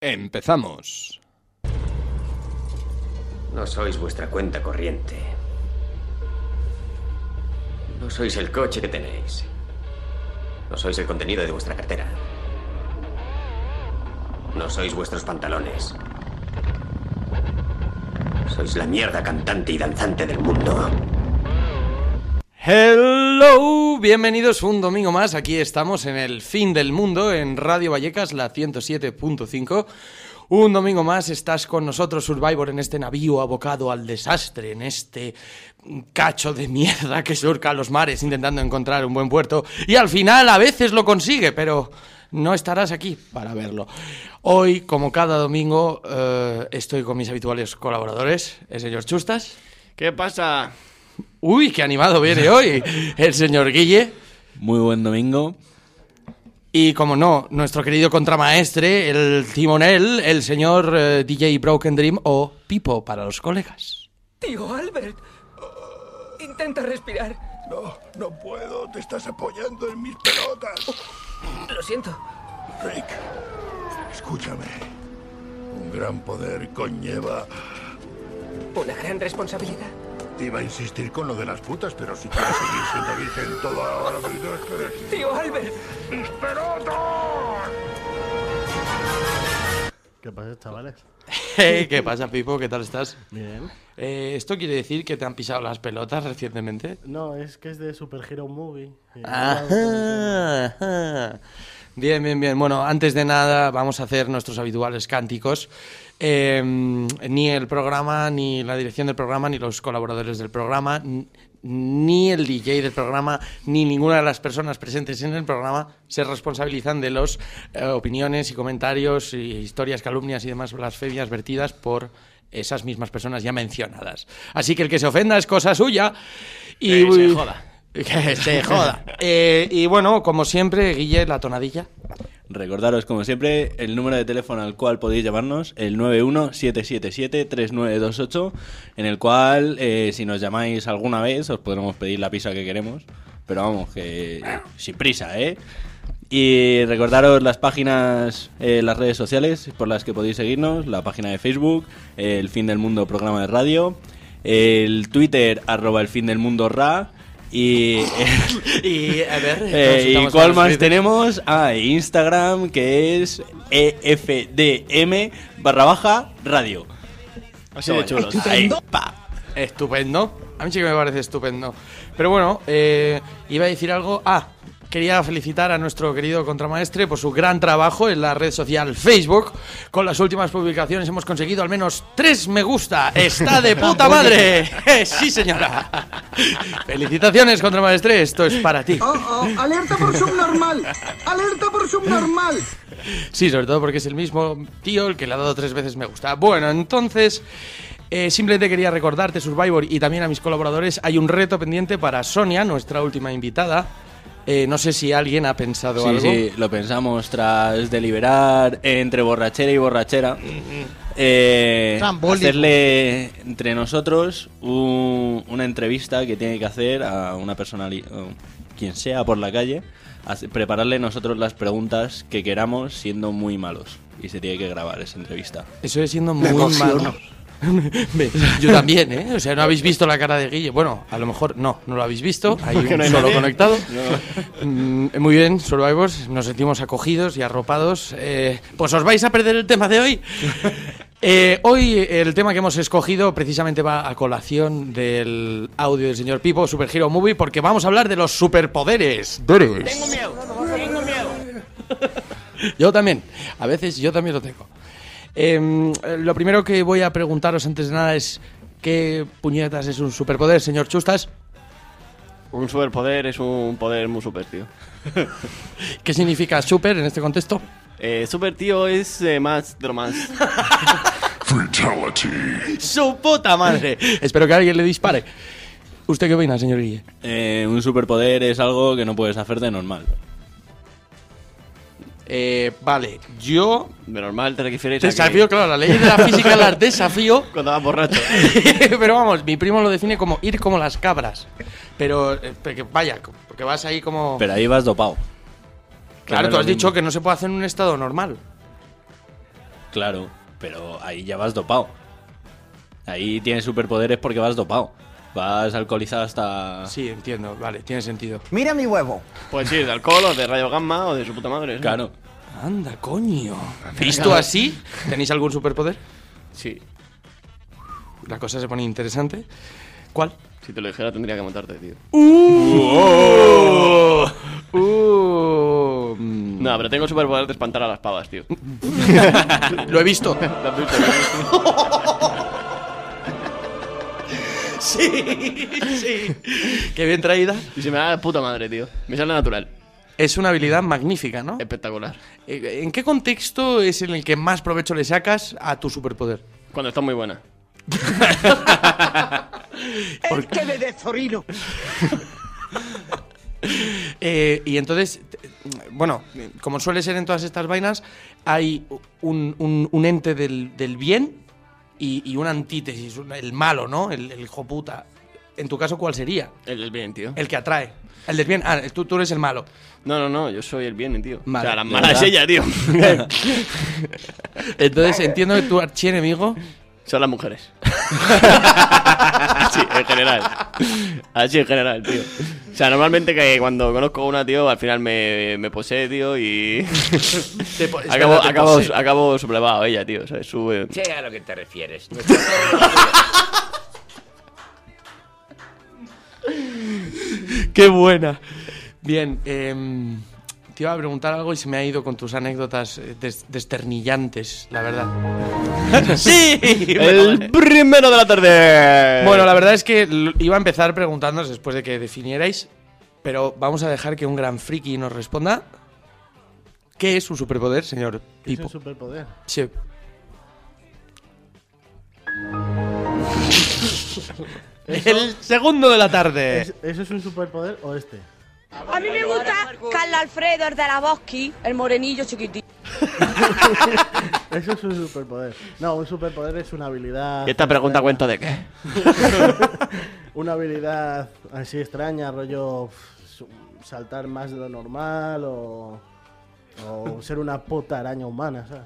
Empezamos. No sois vuestra cuenta corriente. No sois el coche que tenéis. No sois el contenido de vuestra cartera. No sois vuestros pantalones. Sois la mierda cantante y danzante del mundo. Hello, bienvenidos un domingo más. Aquí estamos en el fin del mundo en Radio Vallecas, la 107.5. Un domingo más estás con nosotros, Survivor, en este navío abocado al desastre, en este cacho de mierda que surca los mares intentando encontrar un buen puerto. Y al final a veces lo consigue, pero no estarás aquí para verlo. Hoy, como cada domingo, eh, estoy con mis habituales colaboradores, el señor Chustas. ¿Qué pasa? Uy, qué animado viene hoy el señor Guille. Muy buen domingo. Y como no, nuestro querido contramaestre, el timonel, el señor eh, DJ Broken Dream o Pipo para los colegas. Tío Albert, intenta respirar. No, no puedo. Te estás apoyando en mis pelotas. Lo siento. Rick, escúchame. Un gran poder conlleva... Una gran responsabilidad. Iba a insistir con lo de las putas, pero si quieres seguir siendo virgen toda la vida, espera. Tío Albert, ¡Mis pelotas! ¿Qué pasa, chavales? Hey, ¿Qué pasa, Pipo? ¿Qué tal estás? Bien. Eh, ¿Esto quiere decir que te han pisado las pelotas recientemente? No, es que es de Super Hero Movie. Eh, Ajá, ajá. Bien, bien, bien. Bueno, antes de nada vamos a hacer nuestros habituales cánticos. Eh, ni el programa, ni la dirección del programa, ni los colaboradores del programa, ni el DJ del programa, ni ninguna de las personas presentes en el programa se responsabilizan de las opiniones y comentarios y historias, calumnias y demás blasfemias vertidas por esas mismas personas ya mencionadas. Así que el que se ofenda es cosa suya. Y Que se joda. Que se joda. Eh, y bueno, como siempre, Guille, la tonadilla. Recordaros, como siempre, el número de teléfono al cual podéis llamarnos, el 917773928, en el cual, eh, si nos llamáis alguna vez, os podremos pedir la pizza que queremos. Pero vamos, que sin prisa, ¿eh? Y recordaros las páginas, eh, las redes sociales por las que podéis seguirnos, la página de Facebook, El Fin del Mundo programa de radio, el Twitter, arroba El Fin del Mundo Ra, y... Y a ver, Eh, ¿Y cuál más tenemos? Ah, Instagram, que es EFDM barra baja radio. Así de chulos. Ahí, pa. Estupendo. A mí sí que me parece estupendo. Pero bueno, eh, iba a decir algo. Ah, quería felicitar a nuestro querido contramaestre por su gran trabajo en la red social Facebook. Con las últimas publicaciones hemos conseguido al menos tres me gusta. ¡Está de puta madre! sí, señora. Felicitaciones, contramaestre. Esto es para ti. Oh, oh, alerta por subnormal. Alerta por subnormal. Sí, sobre todo porque es el mismo tío el que le ha dado tres veces me gusta. Bueno, entonces, eh, simplemente quería recordarte, Survivor, y también a mis colaboradores, hay un reto pendiente para Sonia, nuestra última invitada. Eh, no sé si alguien ha pensado Sí, algo. sí, lo pensamos tras deliberar entre borrachera y borrachera. eh, hacerle entre nosotros un- una entrevista que tiene que hacer a una persona, quien sea por la calle, prepararle nosotros las preguntas que queramos siendo muy malos. Y se tiene que grabar esa entrevista. Eso es siendo muy malo. Yo también, ¿eh? O sea, no habéis visto la cara de Guille. Bueno, a lo mejor no, no lo habéis visto. Hay un no hay solo nadie. conectado. Mm, muy bien, Survivors. Nos sentimos acogidos y arropados. Eh, pues os vais a perder el tema de hoy. Eh, hoy el tema que hemos escogido precisamente va a colación del audio del señor Pipo, Super Hero Movie, porque vamos a hablar de los superpoderes. Tengo miedo, tengo miedo. Yo también, a veces yo también lo tengo. Em, lo primero que voy a preguntaros antes de nada es ¿qué puñetas es un superpoder, señor Chustas? Un superpoder es un poder muy super, tío. ¿Qué significa super en este contexto? Eh, super, tío, es eh, más de lo más. Fatality. ¡Su puta madre! Espero que alguien le dispare. ¿Usted qué opina, señor Guille? Eh, un superpoder es algo que no puedes hacer de normal. Eh, vale, yo De normal te refieres a que desafío, claro, la ley de la física las desafío. cuando vas borracho. Pero vamos, mi primo lo define como ir como las cabras. Pero, eh, porque vaya, porque vas ahí como... Pero ahí vas dopado. claro, tú has dicho mismo. que no se puede hacer en un estado normal. Claro, pero ahí ya vas dopado. Ahí tienes superpoderes porque vas dopado. Vas alcoholizado hasta... Sí, entiendo, vale, tiene sentido. Mira mi huevo. Pues sí, de alcohol o de rayo gamma o de su puta madre. ¿sí? Claro. Anda, coño. Visto así, ¿tenéis algún superpoder? Sí. La cosa se pone interesante. ¿Cuál? Si te lo dijera tendría que matarte, tío. Uh, uh, mm. No, pero tengo el superpoder de espantar a las pavas, tío. Lo he visto. ¿Lo has visto? Sí, sí. Qué bien traída. Y se me da de puta madre, tío. Me sale natural. Es una habilidad magnífica, ¿no? Espectacular. Eh, ¿En qué contexto es en el que más provecho le sacas a tu superpoder? Cuando está muy buena. Es que me de zorino. Eh, y entonces, bueno, como suele ser en todas estas vainas, hay un, un- un ente del, del bien y, y una antítesis, un- el malo, ¿no? El, el hijo puta. En tu caso, ¿cuál sería? El del bien, tío. El que atrae. El del bien. Ah, tú, tú eres el malo. No, no, no, yo soy el bien, tío. Vale. o sea, la De mala es verdad. ella, tío. Entonces entiendo que tu archienemigo. Son las mujeres. sí, en general. Así en general, tío. O sea, normalmente que cuando conozco a una, tío, al final me, me posee, tío, y. te po- acabo, te acabo, posee. acabo sublevado ella, tío. ¿sabes? Sube. Sé a lo que te refieres. ¡Qué buena! Bien, em, te iba a preguntar algo y se me ha ido con tus anécdotas eh, des- desternillantes, la verdad. ¡Sí! El primero de la tarde. Bueno, la verdad es que iba a empezar preguntándoos después de que definierais, pero vamos a dejar que un gran friki nos responda. ¿Qué es un superpoder, señor ¿Qué es Pipo? un superpoder? Sí. El segundo de la tarde. ¿Es- ¿Eso es un superpoder o este? A mí me gusta Carlos Alfredo, el de la Bosque, el morenillo chiquitito. Eso es un superpoder. No, un superpoder es una habilidad. ¿Y esta pregunta cuenta de qué? Una habilidad así extraña, rollo saltar más de lo normal o, o ser una puta araña humana, ¿sabes?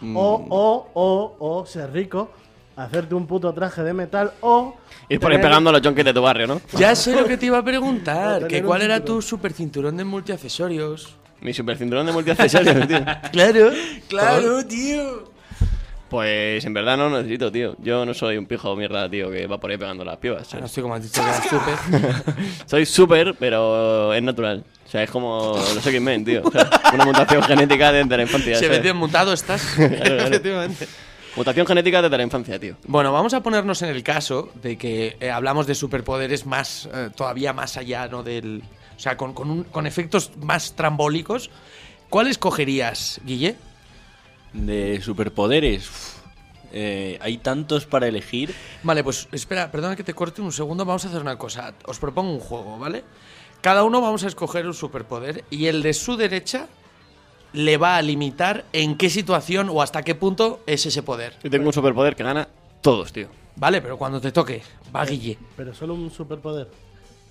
Mm. O, o, o, o ser rico, hacerte un puto traje de metal o... Ir por ahí tener- pegando a los junkies de tu barrio, ¿no? Ya sé lo que te iba a preguntar, que cuál era tu super cinturón de multiaccesorios. Mi super cinturón de multiaccesorios, tío. Claro, claro, tío. Pues en verdad no lo necesito, tío. Yo no soy un pijo de mierda, tío, que va por ahí pegando las pibas. No ¿sabes? estoy como has dicho que eras súper. Soy súper, pero es natural. O sea, es como los X-Men, tío. O sea, una mutación genética desde la infancia. Se ve ¿sabes? bien mutado estás. claro. Efectivamente. Mutación genética desde la infancia, tío. Bueno, vamos a ponernos en el caso de que eh, hablamos de superpoderes más, eh, todavía más allá, ¿no? Del, o sea, con, con un- con efectos más trambólicos. ¿Cuál escogerías, Guille? De superpoderes. uf, eh, hay tantos para elegir. Vale, pues espera, perdona que te corte un segundo. Vamos a hacer una cosa. Os propongo un juego, ¿vale? Cada uno vamos a escoger un superpoder y el de su derecha le va a limitar en qué situación o hasta qué punto es ese poder. Yo tengo un superpoder que gana todos, tío. Vale, pero cuando te toque, va Guille. Pero solo un superpoder.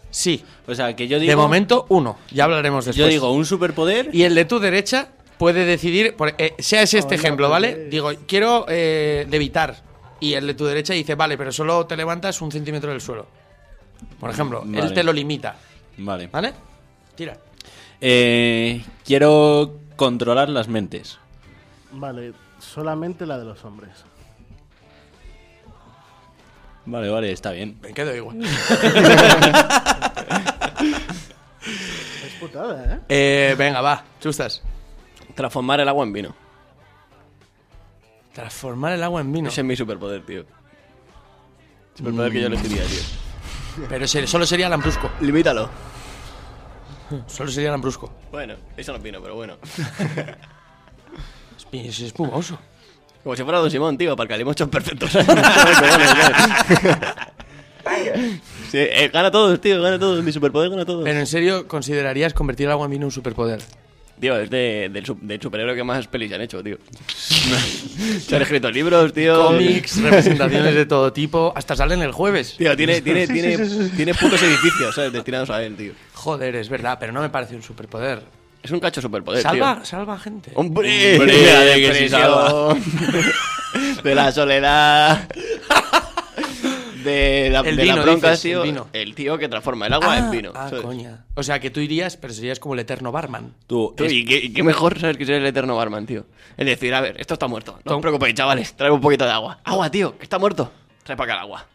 Sí, O sea, que yo digo. de momento uno. Ya hablaremos después. Yo digo un superpoder. Y el de tu derecha puede decidir, por- eh, sea ese este ejemplo, ¿vale? Digo, quiero eh, levitar. Y el de tu derecha dice, vale, pero solo te levantas un centímetro del suelo. Por ejemplo, él te lo limita, Vale. ¿vale? Tira. Eh, quiero controlar las mentes. Vale, solamente la de los hombres. Vale, vale, está bien. Me quedo igual. Es putada, ¿eh? Eh, venga, va, chustas. Transformar el agua en vino. Transformar el agua en vino. Ese es mi superpoder, tío. Superpoder que yo elegiría, tío. Pero solo sería lambrusco. Limítalo. Solo sería lambrusco. Bueno, eso no es vino, pero bueno. Es, es espumoso. Como si fuera Don Simón, tío, para el calimocho es perfecto. sí, eh, gana todos, tío, gana todos. Mi superpoder gana todos. Pero en serio, ¿considerarías convertir el agua en vino en un superpoder? Tío, es de, del, su- del superhéroe que más pelis han hecho, tío. Se han escrito libros, tío. Cómics, representaciones de todo tipo. Hasta salen el jueves. Tío, tiene, tiene, tiene, tiene putos edificios, ¿sabes? Destinados a él, tío. Joder, es verdad, pero no me parece un superpoder. Es un cacho superpoder, Salva, tío. salva gente. ¡Hombre! Hombre, de que sí depresión, de la soledad, de la, El de vino, las broncas, dices, tío. el vino. tío que transforma el agua en vino. Ah, ¿sabes? coña. O sea, que tú irías, pero serías como el eterno barman. Tú, Tú, y, qué, y qué mejor saber que ser el eterno barman, tío. Es decir, a ver, esto está muerto. No os preocupéis, chavales. Trae un poquito de agua. Agua, tío, que está muerto. Trae para acá el agua.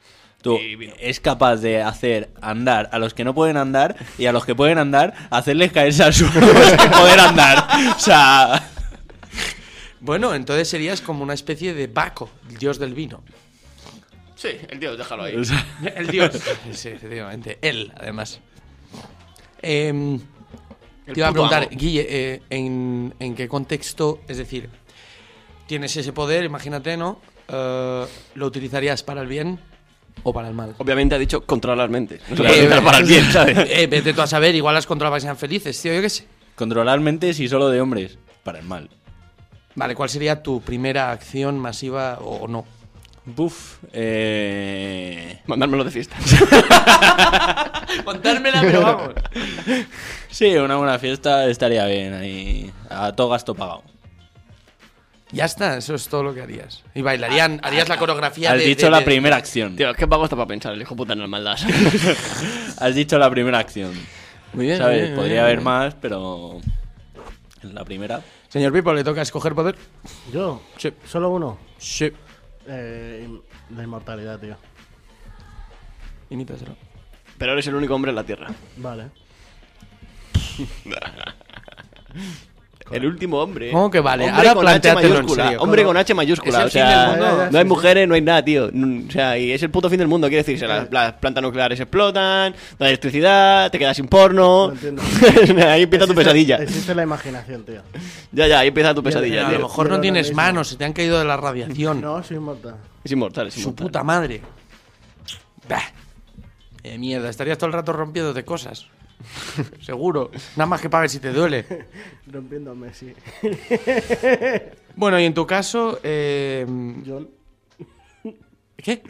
tú es capaz de hacer andar a los que no pueden andar y a los que pueden andar, hacerles caerse al suelo sin poder andar. O sea, Bueno, entonces serías como una especie de Baco, el dios del vino. Sí, el tío, déjalo ahí. El dios. sí, efectivamente. Él, además. Em, El te iba a preguntar, amo. Guille, eh, ¿en, en qué contexto? Es decir, tienes ese poder, imagínate, ¿no? Eh, ¿Lo utilizarías para el bien o para el mal? Obviamente ha dicho controlar mentes. No se Eh, para el bien, ¿sabes? eh, vete tú a saber, igual las controlabas y sean felices, tío, yo qué sé. controlar mentes y solo de hombres, para el mal. Vale, ¿cuál sería tu primera acción masiva o no? Buf, eh... Mandármelo de fiesta. Contármela, pero vamos. Sí, una buena fiesta estaría bien ahí. A todo gasto pagado. Ya está, eso es todo lo que harías. Y bailarían, harías la coreografía Has de- dicho de- la de- primera acción. Tío, es que pago está para pensar, el hijo puta en la maldad. Has dicho la primera acción. Muy bien, ¿Sabes? muy bien, muy Podría bien, haber bien. más, pero... La primera. Señor Pipo, ¿le toca escoger poder? Yo, Sí. solo uno. Sí. Eh, la inmortalidad, tío. Imítaselo. Pero eres el único hombre en la Tierra. Vale. El último hombre. ¿Cómo que vale? Hombre Ahora con H mayúscula. serio. Hombre ¿Cómo? con H mayúscula. O sea, mundo. no hay mujeres, no hay nada, tío. Mm, O sea, y es el puto fin del mundo. Quiere decir, las, las plantas nucleares explotan, no hay electricidad, te quedas sin porno. No entiendo. ahí empieza tu pesadilla. Existe la imaginación, tío. Ya, ya, ahí empieza tu pesadilla, a lo tío. mejor no tienes manos, se te han caído de la radiación. No, soy inmortal. Es inmortal, es Su inmortal. puta madre. Bah. Eh, mierda, estarías todo el rato rompiéndote cosas. Seguro. Nada más que para ver si te duele. Rompiéndome, sí. Bueno, y en tu caso. eh, John. ¿Qué?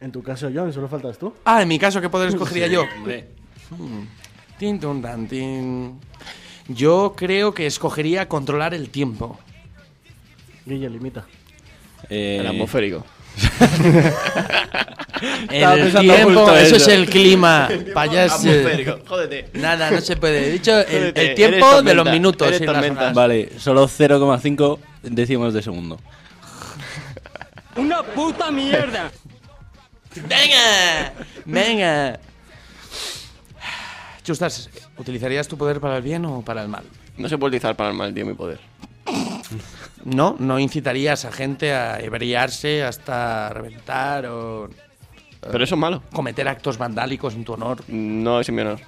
En tu caso, John, solo faltas tú. Ah, en mi caso, ¿qué poder escogería yo? Hombre. Tin, tun, tan, tin. Yo creo que escogería controlar el tiempo. Guille, limita. Eh, El atmosférico. El tiempo, eso eso. es el clima. Payaso. Atmosférico, jódete. Nada, no se puede. He dicho el, tiempo de los minutos. eres las. Vale, solo 0,5 décimos de segundo. ¡Una puta mierda! ¡Venga! ¡Venga! Chustas, ¿utilizarías tu poder para el bien o para el mal? No se puede utilizar para el mal, tío, mi poder. No, no incitarías a gente a ebriarse hasta reventar o Pero eso es malo. cometer actos vandálicos en tu honor. No es en mi honor.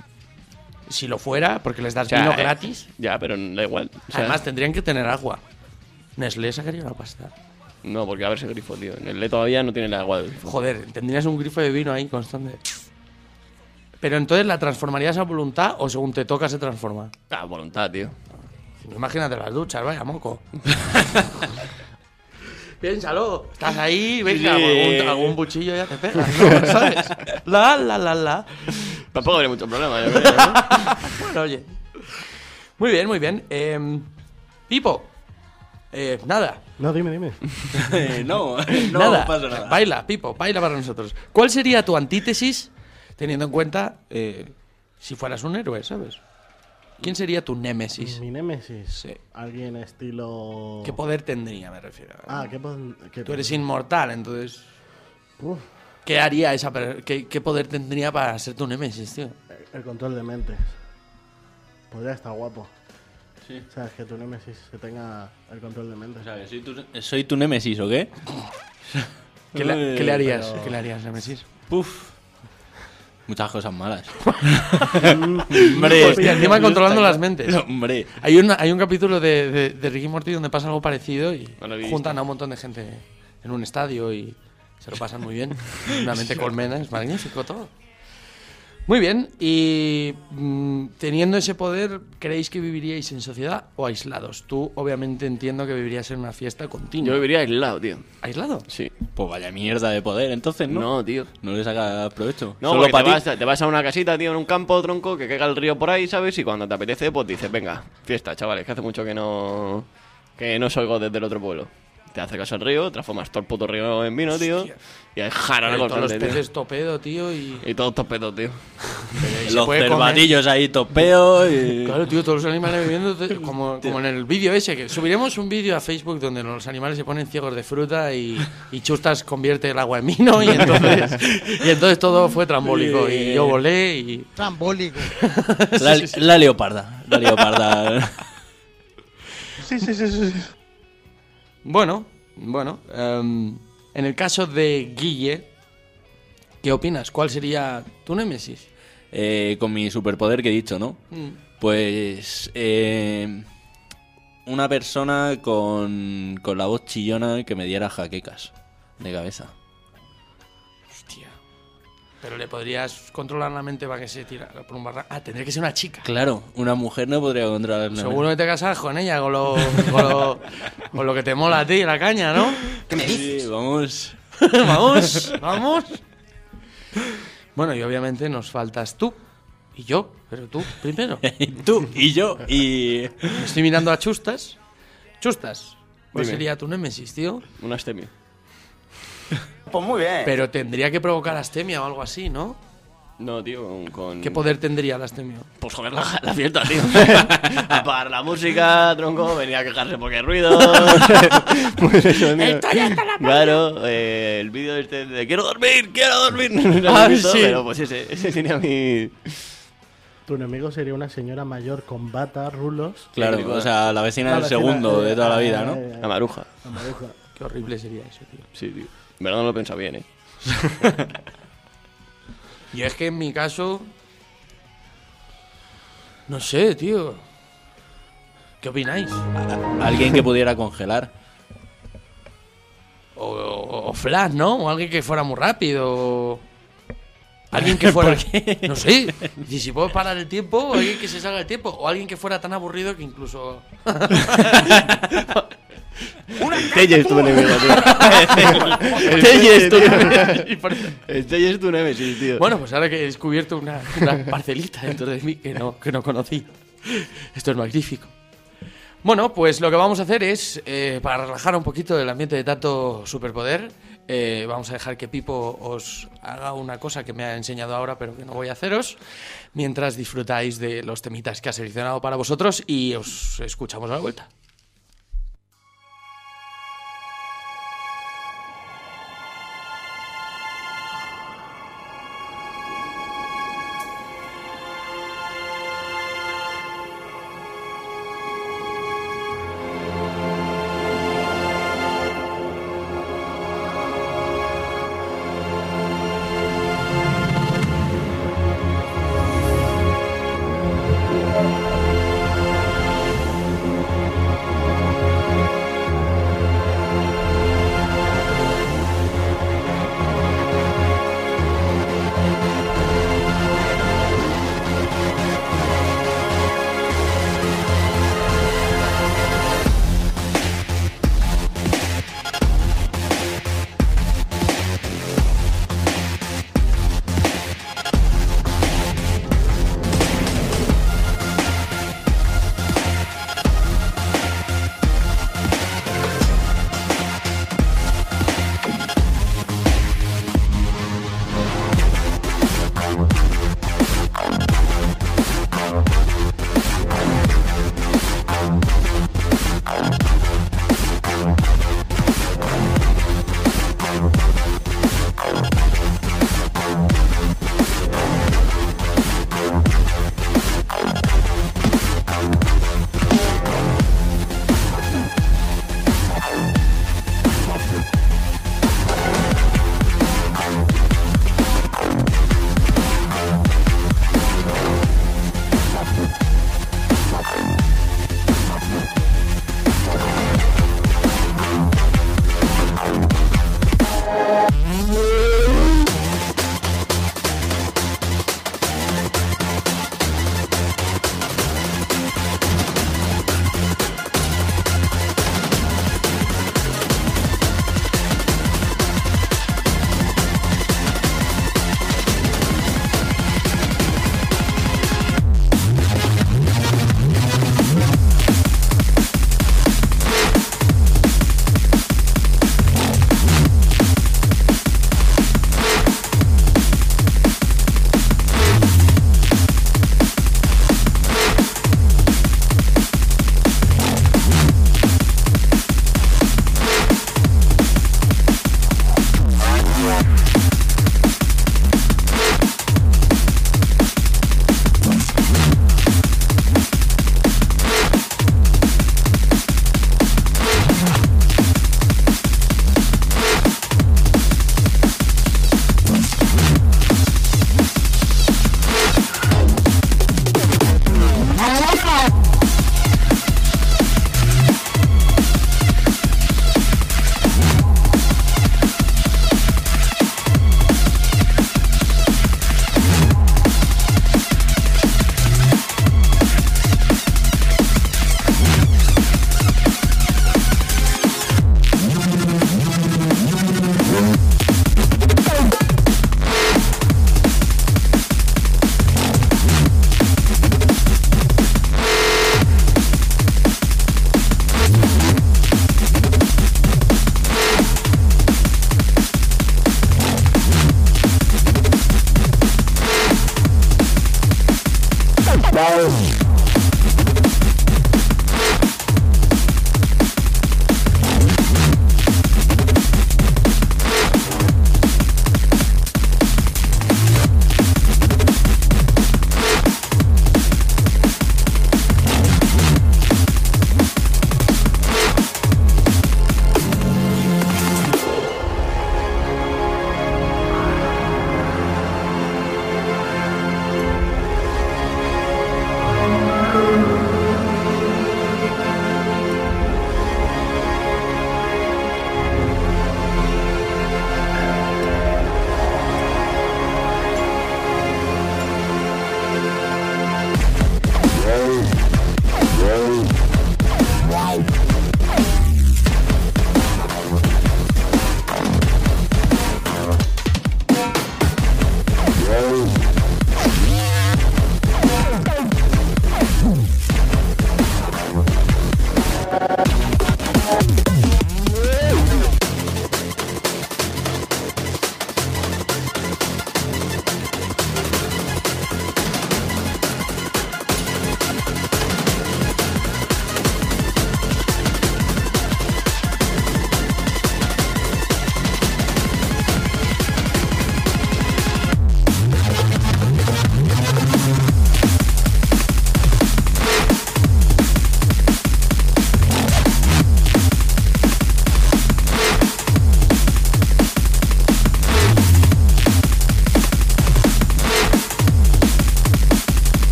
Si lo fuera, porque les das O sea, vino eh, gratis. Ya, pero da igual. O sea, Además, tendrían que tener agua. Nestlé sacaría una pasta. No, porque a ver ese grifo, tío. En el E todavía no tiene el agua del grifo. Joder, tendrías un grifo de vino ahí constante. Pero entonces, ¿la transformarías a voluntad o según te toca se transforma? Ah, voluntad, tío. Imagínate las duchas, vaya moco. Piénsalo, estás ahí, venga, Sí. algún, algún buchillo ya te pega, ¿no? ¿sabes? La, la, la, la. Tampoco habría mucho problema, yo creo. ¿no? Bueno, oye. Muy bien, muy bien. Eh, Pipo, eh, nada, No, dime, dime. no, no nada. pasa nada. Baila, Pipo, baila para nosotros. ¿Cuál sería tu antítesis, teniendo en cuenta eh, si fueras un héroe, ¿sabes? ¿Quién sería tu némesis? Mi némesis. Sí. Alguien estilo. ¿Qué poder tendría, me refiero? Ah, ¿qué poder? Tú eres inmortal, entonces... Uf, ¿Qué haría esa per- qué, qué poder tendría para ser tu némesis, tío? el control de mentes. Podría estar guapo. Sí. O sea, es que tu némesis se tenga el control de mentes. O sea, que soy tu, soy tu némesis, ¿o qué? ¿Qué le, qué le harías? pero- ¿Qué le harías, némesis? Puf. Muchas cosas malas. Hombre, Hostia, encima controlando las mentes. Hombre. Hay, una, hay un capítulo de, de, de Ricky Morty donde pasa algo parecido y juntan a un montón de gente en un estadio y se lo pasan muy bien. Una mente colmena, es magnífico todo. Muy bien, y mm, teniendo ese poder, ¿creéis que viviríais en sociedad o aislados? Tú, obviamente, entiendo que vivirías en una fiesta continua. Yo viviría aislado, tío. ¿Aislado? Sí. Pues vaya mierda de poder, entonces, ¿no? No, tío. No le sacas provecho. No, Solo porque te para vas, ti. te vas a una casita, tío, en un campo, tronco, que caiga el río por ahí, ¿sabes? Y cuando te apetece, pues dices, venga, fiesta, chavales, que hace mucho que no... Que no salgo desde el otro pueblo. Te acercas al río, transformas todo el puto río en vino, tío. Y hay jarana Pero todos los constante, tío. peces topedo, tío, y... Y todos topedos, tío. Los cervatillos ahí topeos y... Claro, tío, todos los animales bebiendo, te- como, como en el vídeo ese, que subiremos un vídeo a Facebook donde los animales se ponen ciegos de fruta y, y Chustas convierte el agua en vino y entonces, y entonces todo fue trambólico y yo volé y... Trambólico. La, la leoparda. La leoparda. Sí, sí, sí, sí. Bueno, bueno, em, en el caso de Guille, ¿qué opinas? ¿Cuál sería tu némesis? Eh, con mi superpoder que he dicho, ¿no? Mm. Pues eh, una persona con, con la voz chillona que me diera jaquecas de cabeza. Hostia. Pero le podrías controlar la mente para que se tirara por un barranco. Ah, tendría que ser una chica. Claro, una mujer no podría controlar la Seguro que te casas con ella, con lo, con lo, con lo que te mola a ti, la caña, ¿no? Sí, vamos. vamos, vamos. Bueno, y obviamente nos faltas tú y yo, pero tú primero. Tú y yo y... Estoy mirando a Chustas. Chustas, ¿cuál Dime. sería tu némesis, tío? Un astemio. Pues muy bien. Pero tendría que provocar astemia o algo así, ¿no? No, tío, con... con- ¿Qué poder tendría la astemia? Pues joder la, la fiesta, tío. Apagar la música, tronco, venía a quejarse porque hay ruido. Pues eso, tío. Claro, eh, el vídeo este de quiero dormir, quiero dormir. No lo Ah, he visto, sí. Pero pues ese, ese sería mi... Tu enemigo sería una señora mayor con bata, rulos. Claro, o sea, la vecina La del vecina, segundo eh, de toda la ah, vida, ¿no? eh, La maruja. la maruja. Qué horrible sería eso, tío. Sí, tío. En verdad no lo he pensado bien, eh. Y es que en mi caso. No sé, tío. ¿Qué opináis? Alguien que pudiera congelar. O, o- o Flash, ¿no? O alguien que fuera muy rápido. o- Alguien que fuera. No sé. Y si puedo parar el tiempo, alguien que se salga el tiempo. O alguien que fuera tan aburrido que incluso. Telle es tu enemigo, tío. El Telle es tu Telle es tu tío. Bueno, pues ahora que he descubierto una, una parcelita dentro de mí que no, que no conocí. Esto es magnífico. Bueno, pues lo que vamos a hacer es, eh, para relajar un poquito el ambiente de tanto superpoder, eh, vamos a dejar que Pipo os haga una cosa que me ha enseñado ahora, pero que no voy a haceros, mientras disfrutáis de los temitas que ha seleccionado para vosotros y os escuchamos a la vuelta.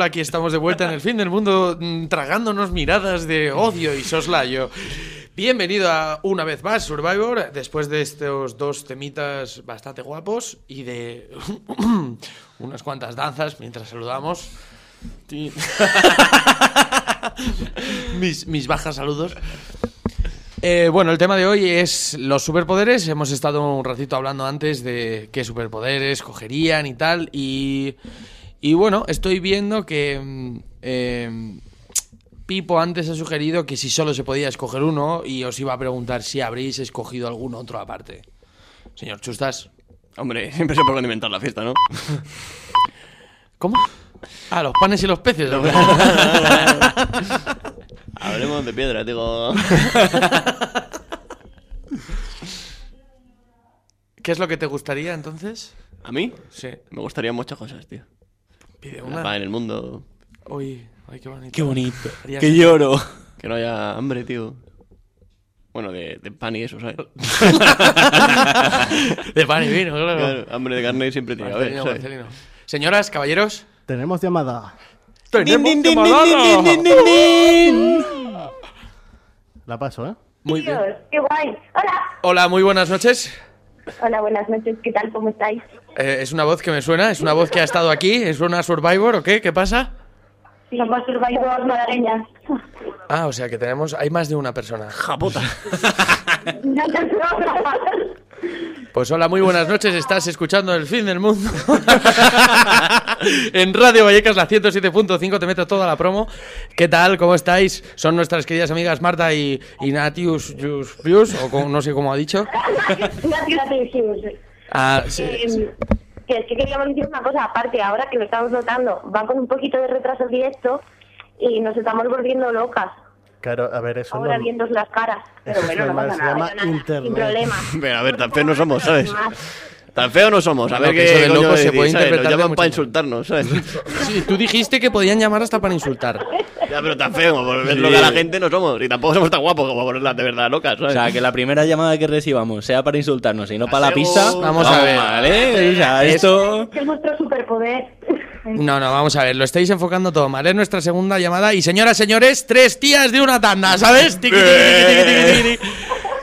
Hola, aquí estamos de vuelta en el fin del mundo mm, tragándonos miradas de odio y soslayo. Bienvenido a una vez más Survivor, después de estos dos temitas bastante guapos y de unas cuantas danzas mientras saludamos. Mis, mis bajas saludos. Eh, bueno, el tema de hoy es los superpoderes. Hemos estado un ratito hablando antes de qué superpoderes cogerían y tal. Y, y bueno, estoy viendo que mm, eh, Pipo antes ha sugerido que si solo se podía escoger uno y os iba a preguntar si habréis escogido algún otro aparte. Señor Chustas. Hombre, siempre se puede inventar la fiesta, ¿no? ¿Cómo? Ah, los panes y los peces. ¿no? Hablemos de piedra, digo. ¿Qué es lo que te gustaría entonces? ¿A mí? Sí. Me gustarían muchas cosas, tío. Pide La una. paz en el mundo. Uy, ay, qué bonito. Qué bonito. Harías- Que lloro. Que no haya hambre, tío. Bueno, de, de pan y eso, ¿sabes? De pan y vino, claro. Claro, hambre de carne siempre tiene ¿sabes? Marcelino. Señoras, caballeros. Tenemos llamada. ¡Tenemos Din, din, din, llamada! din, din, din, din. La paso, ¿eh? Muy bien. ¡Qué guay! Hola. Hola, muy buenas noches. Hola, buenas noches. ¿Qué tal? ¿Cómo estáis? Eh, es una voz que me suena, es una voz que ha estado aquí, es una Survivor o qué, ¿qué pasa? Somos Survivor malagueñas. Ah, o sea que tenemos, hay más de una persona. ¡Japota! Pues hola, muy buenas noches, estás escuchando El Fin del Mundo. en Radio Vallecas, la 107.5, te meto toda la promo. ¿Qué tal? ¿Cómo estáis? Son nuestras queridas amigas Marta y, y Natius Jus- Pius, o como- no sé cómo ha dicho. Ah, sí, Eh, sí. que es que queríamos decir una cosa, aparte, ahora que lo estamos notando, va con un poquito de retraso el directo y nos estamos volviendo locas. Claro, a ver, eso Ahora no... viendo las caras. Pero bueno, no se nada, llama nada, sin internet. problema. Pero a ver, tan feos no somos, ¿sabes? Tan feos no somos. A ver que qué de coño loco se puede interpretar Nos llaman para insultarnos, ¿sabes? Sí, tú dijiste que podían llamar hasta para insultar. Ya, pero tan feo, loca a la gente no somos. Y tampoco somos tan guapos como ponerlas de verdad locas, O ¿sabes? sea, que la primera llamada que recibamos sea para insultarnos y no para la pista. Vamos a ver. Vale, o sea, esto. Es vuestro superpoder. No, no, vamos a ver, lo estáis enfocando todo mal. Es nuestra segunda llamada y señoras, señores, tres tías de una tanda, ¿sabes? Tiqui, tiqui, tiqui.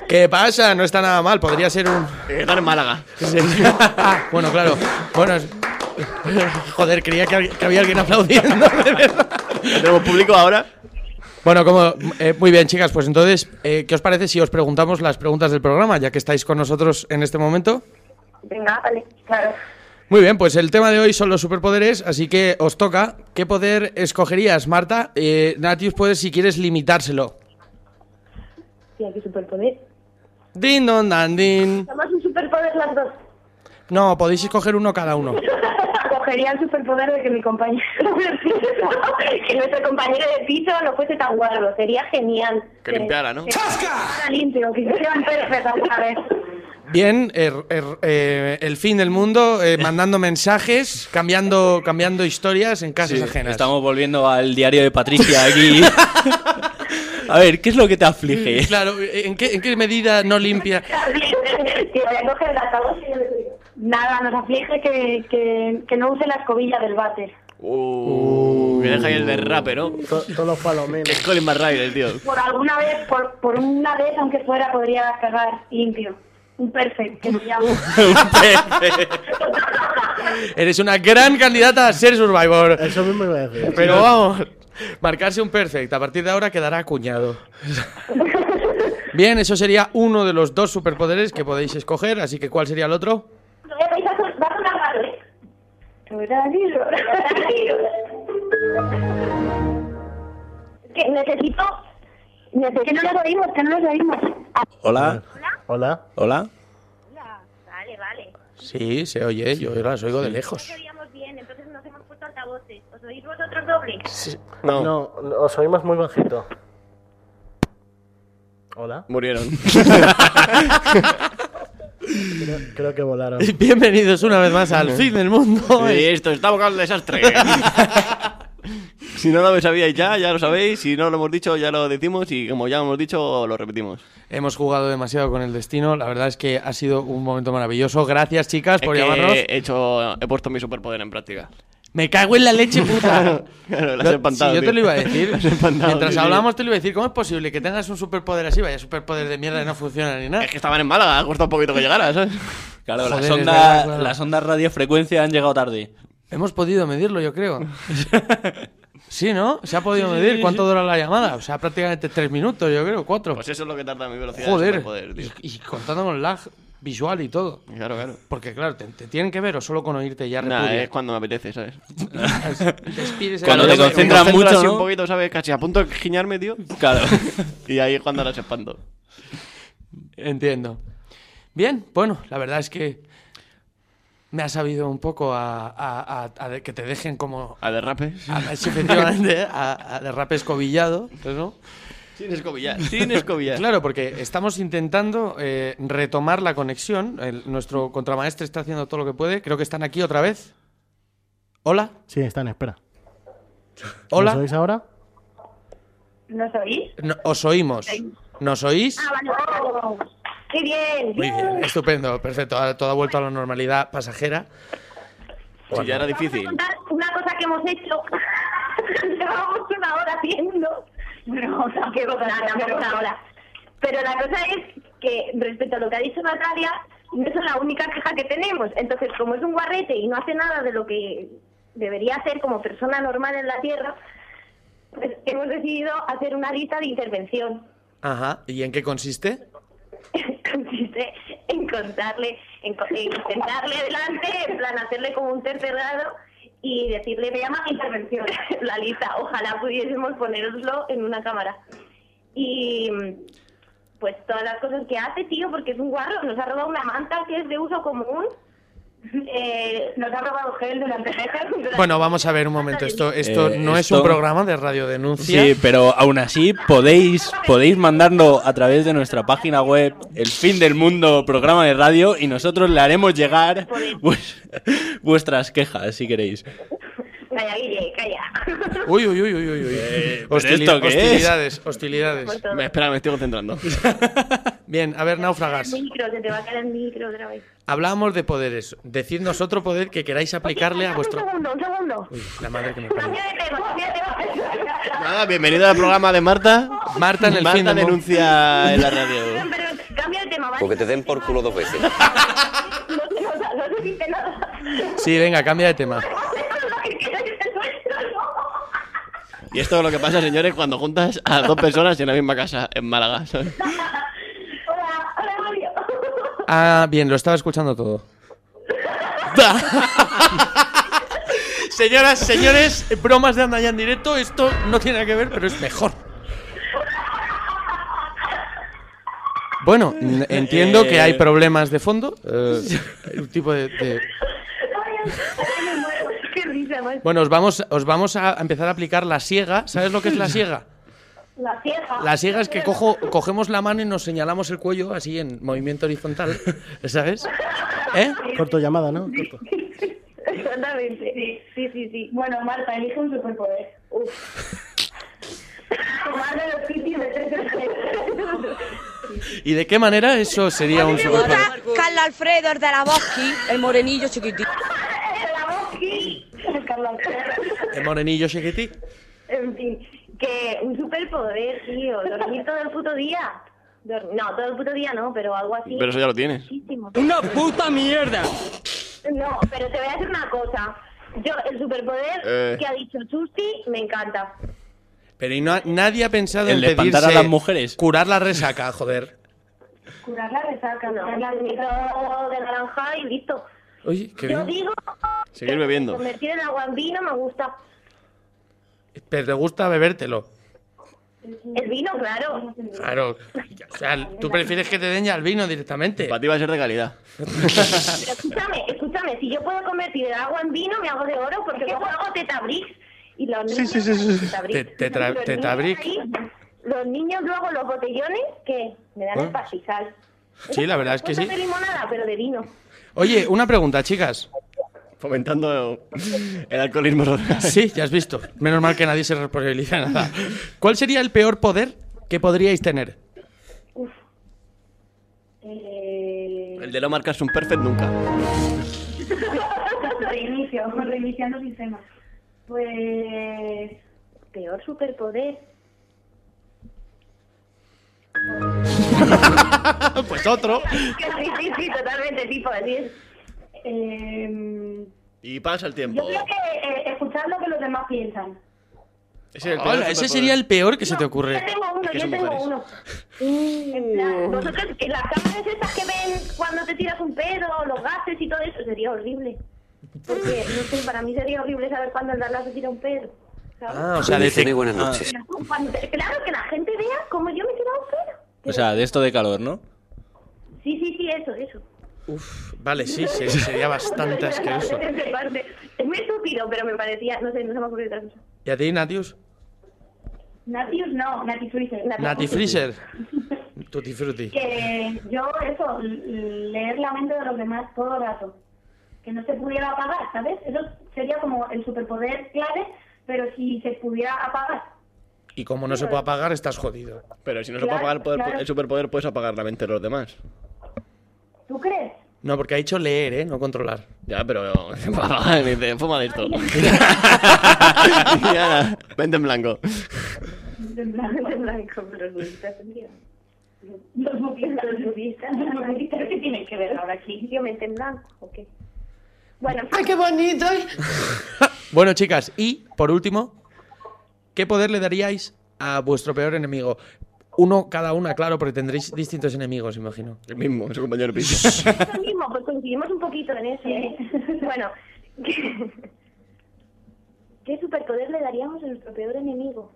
¿Qué pasa? No está nada mal, podría ser un... Eh, Están en Málaga. Bueno, claro. Bueno, es- joder, creía que, hab- que había alguien aplaudiendo, de verdad. Ya tenemos público ahora. Bueno, como eh, muy bien, chicas, pues entonces, eh, ¿qué os parece si os preguntamos las preguntas del programa, ya que estáis con nosotros en este momento? Venga, vale, claro. Muy bien, pues el tema de hoy son los superpoderes, así que os toca. ¿Qué poder escogerías, Marta? Eh, Natius, puedes, si quieres, limitárselo. Tía, qué superpoder. Din, don, dan, din. Somos un superpoder las dos. No, podéis escoger uno cada uno. Cogería el superpoder de que mi compañero que nuestro compañero de piso no fuese tan guarro. Sería genial. Que limpiara, ¿no? Que fuera limpio, que hicieran perfecto vez. Bien, er- er- eh, el fin del mundo, eh, mandando mensajes, cambiando, cambiando historias en casas Sí, ajenas. estamos volviendo al diario de Patricia aquí. A ver, ¿qué es lo que te aflige? Claro, ¿en qué, en qué medida no limpia? Tío, voy a coger el Nada, nos aflige que, que, que no use la escobilla del váter. Uh, que deja ahí el derrape, ¿no? To- Todos los Que palomenos. es Colin McRae, tío. Por alguna vez, por, por una vez, aunque fuera, podría cagar limpio. Un perfect, que se llama. Eres una gran candidata a ser Survivor. Eso mismo iba a decir. Pero vamos, marcarse un perfect. A partir de ahora quedará acuñado. Bien, eso sería uno de los dos superpoderes que podéis escoger. Así que, ¿cuál sería el otro? Va a sonar raro, ¿eh? Que necesito... necesito que no los oímos, que no los oímos. Hola, Hola. hola. Vale, vale. Sí, se oye. Yo las oigo de lejos. Nos oíamos bien, entonces nos hemos puesto altavoces. ¿Os oís vosotros doble? No, No, os oímos muy bajito. Hola. murieron. Creo, creo que volaron. Bienvenidos una vez más al fin del mundo. Y esto está abocado al desastre. si no lo sabíais ya, ya lo sabéis. Si no lo hemos dicho, ya lo decimos. Y como ya hemos dicho, lo repetimos. Hemos jugado demasiado con el destino. La verdad es que ha sido un momento maravilloso. Gracias, chicas, Es por que llamarnos. he, hecho, he puesto mi superpoder en práctica. Me cago en la leche puta. Claro, la has Lo- espantado, sí, yo te lo iba a decir. Mientras tío, hablábamos te lo iba a decir. ¿Cómo es posible que tengas un superpoder así? Vaya superpoder de mierda que no funciona ni nada. Es que estaban en Málaga, ha costado un poquito que llegara, ¿sabes? Claro, Joder, las, ondas, verdad, claro. las ondas radiofrecuencia han llegado tarde. Hemos podido medirlo, yo creo. Sí, ¿no? Se ha podido Sí, medir sí, cuánto sí. dura la llamada. O sea, prácticamente tres minutos, yo creo, cuatro. Pues eso es lo que tarda mi velocidad de Joder. superpoder, tío. Y, y contando con lag visual y todo. Claro, claro. Porque, claro, te, te tienen que ver o solo con oírte ya Nah, repudia? es cuando me apetece, ¿sabes? Despides Cuando te concentras me mucho, así ¿no? un poquito, ¿sabes? Casi a punto de giñarme, tío. Claro. y ahí es cuando las espanto. Entiendo. Bien, bueno, la verdad es que me ha sabido un poco a, a- a- a de- que te dejen como... A derrape. a- sí, efectivamente, a, a derrape escobillado, pues, ¿no? Sin escobillar, sin escobillar. Claro, porque estamos intentando eh, retomar la conexión. El- nuestro contramaestre está haciendo todo lo que puede. Creo que están aquí otra vez. Hola. Sí, está en espera. Hola. ¿Nos oís ahora? ¿Nos oís? No, os oímos. ¿Nos oís? Ah, vale, vale, vale. ¡Qué bien! Muy bien, estupendo, perfecto. Ahora todo ha vuelto a la normalidad pasajera. Si ya era Vamos a difícil. contar una cosa que hemos hecho. Llevamos una hora haciendo. No, qué cosa, tampoco una hora. Pero la cosa es que, respecto a lo que ha dicho Natalia, no es la única queja que tenemos. Entonces, como es un guarrete y no hace nada de lo que debería hacer como persona normal en la Tierra, pues hemos decidido hacer una lista de intervención. Ajá. ¿Y en qué consiste? consiste en contarle, en, en sentarle delante, en plan hacerle como un tercer grado y decirle, me llama intervención, la lista. Ojalá pudiésemos ponéroslo en una cámara. Y pues todas las cosas que hace, tío, porque es un guarro, nos ha robado una manta que es de uso común. Eh, nos ha robado gel durante Bueno, vamos a ver un momento. Esto, esto Eh, no es un programa de radiodenuncia. Sí, pero aún así podéis, podéis mandarlo a través de nuestra página web, El Fin del Mundo, programa de radio, y nosotros le haremos llegar vues- vuestras quejas, si queréis. Calla, Guille, calla. Uy, uy, uy, uy, uy. uy. ¿pero Hostili- esto qué es? hostilidades, hostilidades. Me, espera, me estoy concentrando. Bien, a ver, náufragas. El micro, se te va a caer el micro otra vez. Hablábamos de poderes. Decidnos otro poder que queráis aplicarle a vuestro. Un segundo, un segundo. Uy, la madre que me parió. De de. Nada, bienvenido al programa de Marta. Marta en el Marta fin mundo. denuncia en la radio. Pero cambio de tema, ¿vale? Porque te den por culo dos veces. No no dice nada. Sí, venga, cambia de tema. Y esto es lo que pasa, señores, cuando juntas a dos personas en la misma casa, en Málaga. ¿sabes? Hola, hola, Mario. Ah, bien, lo estaba escuchando todo. Señoras, señores, bromas de Anda ya en directo. Esto no tiene nada que ver, pero es mejor. Bueno, n- entiendo que hay problemas de fondo. eh, un tipo de. Bueno, os vamos, os vamos a empezar a aplicar la siega. ¿Sabes lo que es la siega? La ciega. La siega es que cojo, cogemos la mano y nos señalamos el cuello así en movimiento horizontal. ¿Sabes? ¿Eh? Corto llamada, ¿no? Corto. Exactamente. Sí, sí, sí, sí. Bueno, Marta, elige un superpoder. Uf. Y meterse ¿Y de qué manera eso sería un superpoder? Carlos Alfredo, el de la Boschi, el morenillo chiquitito. Carlos. El morenillo chiquití. En fin, que un superpoder, tío. Dormir todo el puto día. Dor- no, todo el puto día no, pero algo así. Pero eso ya lo tienes. Muchísimo. ¡Una puta mierda! No, pero te voy a decir una cosa. Yo, el superpoder Eh. que ha dicho Chusti, me encanta. Pero y no, nadie ha pensado El en espantar a pedirse las mujeres. curar la resaca, joder. Curar la resaca, ¿no? Un ladrito de naranja y listo. Oye, qué Yo digo, Seguir bebiendo. convertir el agua en vino me gusta. Pero te gusta bebértelo. El vino, claro. Claro. O sea, tú prefieres que te den ya el vino directamente. Para ti va a ser de calidad. Pero escúchame, escúchame, si yo puedo convertir el agua en vino, me hago de oro porque luego hago tetabrix. Y los Sí, niños sí, sí, sí. Tetabrix. Te- tetra- Los niños ahí, Los niños luego los botellones que me dan el ¿Eh? pastizal. Sí, la verdad es que sí. De limonada, pero de vino. Oye, una pregunta, chicas. Fomentando el alcoholismo. Sí, ya has visto. Menos mal que nadie se responsabiliza de nada. ¿Cuál sería el peor poder que podríais tener? Eh... El de no marcarse un perfect nunca. reinicio, reiniciando sistema. Pues. Peor superpoder. pues otro. sí, sí, sí, totalmente, tipo, así es. Eh, Y pasa el tiempo. yo creo que eh, escuchar lo que los demás piensan. Ese, es el peor Hola, ese sería el peor que se te ocurre. Yo tengo uno, Es que yo tengo mujeres. uno. En plan, vosotros, que las cámaras estas que ven cuando te tiras un pedo, los gases y todo eso, sería horrible. Porque, no sé, para mí sería horrible saber cuándo el Darla se tira un pedo. ¿sabes? Ah, o sea, detec- buenas ah. noches. Cuando te- claro, que la gente vea cómo yo me he tirado un pedo. O sea, de esto de calor, ¿no? Sí, sí, sí, eso, eso. Uf, vale, sí, sí, sería bastante asqueroso. Es muy estúpido, pero me parecía, no sé, no se me ocurrió otra cosa. ¿Y a ti, Natius? Natius no, Nati Freezer. Nati Freezer. Tutti frutti. Que yo, eso, leer la mente de los demás todo el rato. Que no se pudiera apagar, ¿sabes? Eso sería como el superpoder clave, pero si se pudiera apagar. Y como no se puede apagar, estás jodido. Pero si no se puede apagar el, poder- claro. el superpoder, puedes apagar la mente de los demás. ¿Tú crees? No, porque ha dicho leer, ¿eh? No controlar. Ya, pero. Me dice, fuma de esto. ya, vente en blanco. En blanco, en blanco, los budistas. Los budistas, los budistas, los budistas, ¿qué tienen que ver ahora aquí? Yo mente en blanco, ¿o qué? Bueno, ¡Ay, qué bonito! bueno, chicas, y por último, ¿qué poder le daríais a vuestro peor enemigo? Uno cada una, claro, porque tendréis distintos enemigos, imagino. El mismo, su compañero piso. Eso mismo, pues coincidimos un poquito en eso. ¿eh? Bueno, ¿qué, ¿qué superpoder le daríamos a nuestro peor enemigo?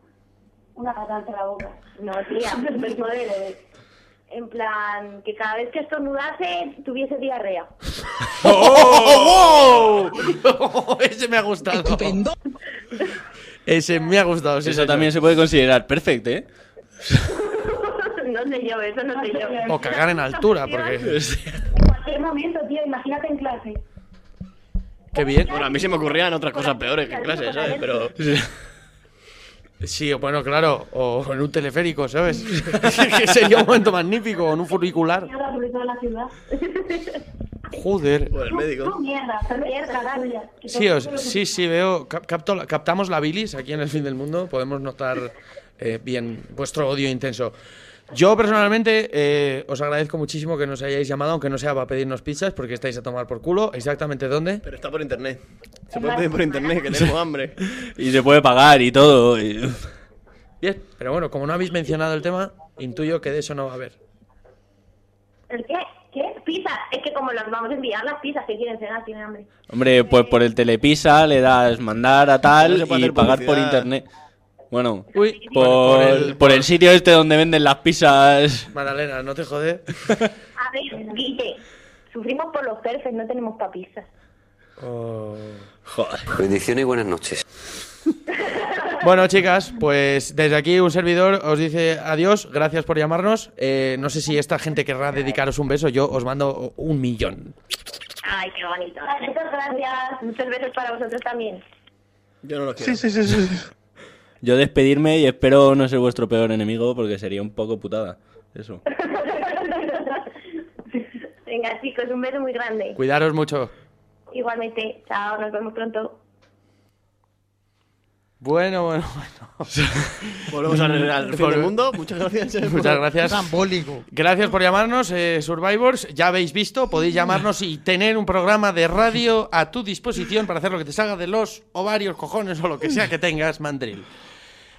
Una garganta en la boca. No, tía, superpoder. eh, En plan, que cada vez que estornudase tuviese diarrea. ¡Oh! ¡Oh! Ese me ha gustado. Ese me ha gustado. sí, Eso señor. también se puede considerar perfecto, ¿eh? no sé yo, eso no sé yo. O cagar en altura, porque. En cualquier momento, tío, imagínate en clase. Qué bien. Bueno, a mí se me ocurrían otras cosas peores que en clase, ¿sabes? Pero. Sí, o bueno, claro, o en un teleférico, ¿sabes? que sería un momento magnífico, o en un funicular. Joder. Médico. Sí, os- sí, sí, veo. cap- capto la- captamos la bilis aquí en el fin del mundo. Podemos notar eh, bien vuestro odio intenso. Yo personalmente eh, os agradezco muchísimo que nos hayáis llamado, aunque no sea para pedirnos pizzas, porque estáis a tomar por culo. ¿Exactamente dónde? Pero está por internet. Se puede pedir por internet, que tenemos hambre. Y se puede pagar y todo. y- Bien, pero bueno, como no habéis mencionado el tema, intuyo que de eso no va a haber. ¿El qué? Es que como las vamos a enviar las pizzas que quieren cenar, tienen hambre. Hombre, pues por el telepisa le das mandar a tal y pagar por publicidad. internet. Bueno, Uy, por, por el- por el sitio este donde venden las pizzas. Magdalena, no te jode. A ver, Guille, sufrimos por los perfes, no tenemos pa' pizzas. Oh. Joder. Bendiciones y buenas noches. Bueno, chicas, pues desde aquí un servidor os dice adiós, gracias por llamarnos. Eh, no sé si esta gente querrá dedicaros un beso, yo os mando un millón. Ay, qué bonito. Muchas gracias. Muchos besos para vosotros también. Yo no lo quiero. Sí, sí, sí, sí. Yo despedirme y espero no ser vuestro peor enemigo porque sería un poco putada. Eso. Venga, chicos, un beso muy grande. Cuidaros mucho. Igualmente, chao, nos vemos pronto. Bueno, bueno, bueno. Volvemos al, al fin del mundo. Muchas gracias. eh, Muchas gracias. Trambólico. Gracias por llamarnos, eh, Survivors. Ya habéis visto, podéis llamarnos y tener un programa de radio a tu disposición para hacer lo que te salga de los ovarios, cojones o lo que sea que tengas, mandril.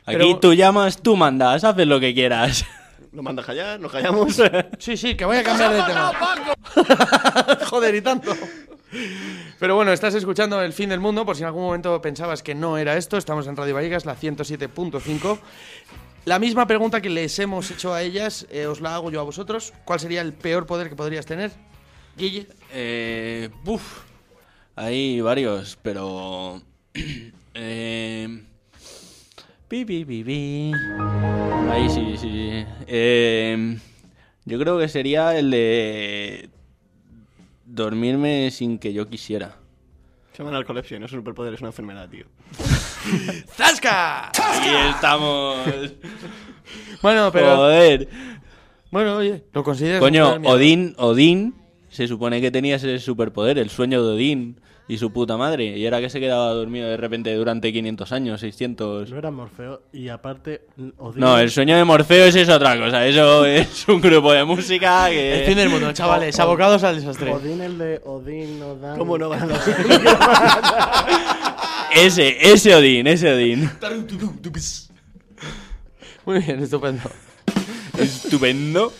Aquí Pero- tú llamas, tú mandas, haces lo que quieras. Nos mandas callar, nos callamos. Sí, sí, que voy a cambiar de tema. Joder, y tanto. Pero bueno, estás escuchando El Fin del Mundo, por si en algún momento pensabas que no era esto, estamos en Radio Vallecas, la 107.5. La misma pregunta que les hemos hecho a ellas, eh, os la hago yo a vosotros. ¿Cuál sería el peor poder que podrías tener? Guille. Eh, buf. Hay varios, pero. eh, pi, pi, pi. Ahí sí, sí. Eh, yo creo que sería el de. Dormirme sin que yo quisiera. Se llama narcolepsia, no es un superpoder, es una enfermedad, tío. ¡Zasca! Ahí estamos. Bueno, pero. Joder. Bueno, oye, lo consideras. Coño. Odín, Odín, se supone que tenía ese superpoder, el sueño de Odín. Y su puta madre. Y era que se quedaba dormido de repente durante 500 años, 600. No era Morfeo. Y aparte, Odín... No, el sueño de Morfeo es otra cosa. Eso es un grupo de música que. El fin del mundo, chavales, abocados al desastre. Odín, el de Odín, Odán... ¿Cómo no va a Ese, ese Odín, ese Odín. Muy bien, estupendo. Estupendo.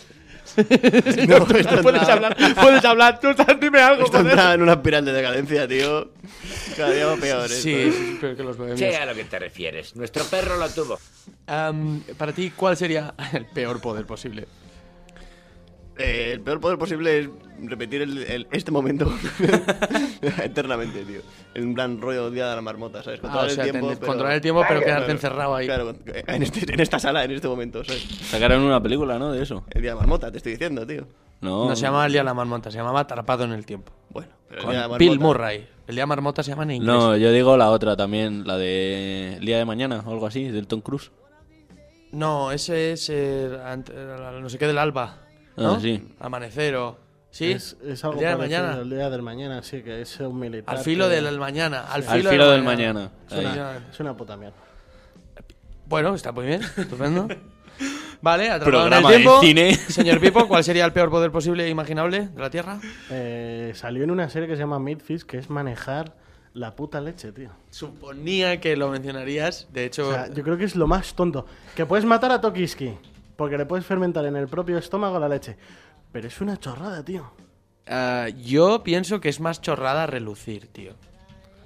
No, esto puedes hablar, puedes hablar, tú estás- dime algo, Esto entra en una espiral de decadencia, tío. Cada día va peor, esto, Sí, ¿eh? peor que los bohemios. Sé a lo que te refieres. Nuestro perro lo tuvo. Am, para ti, ¿cuál sería el peor poder posible? Eh, el peor poder posible es repetir el- el- este momento eternamente, tío. En plan rollo Día de la Marmota, ¿sabes? Ah, o sea, ten- controlar el tiempo, pero quedarte encerrado ahí. Claro, en, este- en esta sala, en este momento, ¿sabes? Sacaron una película, ¿no? De eso. El Día de la Marmota, te estoy diciendo, tío. No. No se llamaba El Día de la Marmota, se llamaba Atrapado en el Tiempo. Bueno, pero el Con Día de la Bill Marmota- Murray. El Día de Marmota se llama en inglés. No, yo digo la otra también, la de El día de mañana o algo así, del Tom Cruise. No, ese es eh, ant- eh, no sé qué del alba. ¿No? Ah, sí. Amanecer o. ¿Sí? Es, es algo el día de parecido mañana. al día del mañana, sí, que es un militar. Al filo que- del mañana. Al Sí. filo, Al filo del del mañana. Es una, es una puta mierda. Bueno, está muy bien, estupendo. Vale, atrapado en el Programa de tiempo. cine. Señor Pipo, ¿cuál sería el peor poder posible e imaginable de la Tierra? Eh, salió en una serie que se llama Midfish, que es manejar la puta leche, tío. Suponía que lo mencionarías. De hecho, O sea, yo creo que es lo más tonto. Que puedes matar a Tokiski, porque le puedes fermentar en el propio estómago la leche. Pero es una chorrada, tío. ah, yo pienso que es más chorrada relucir, tío.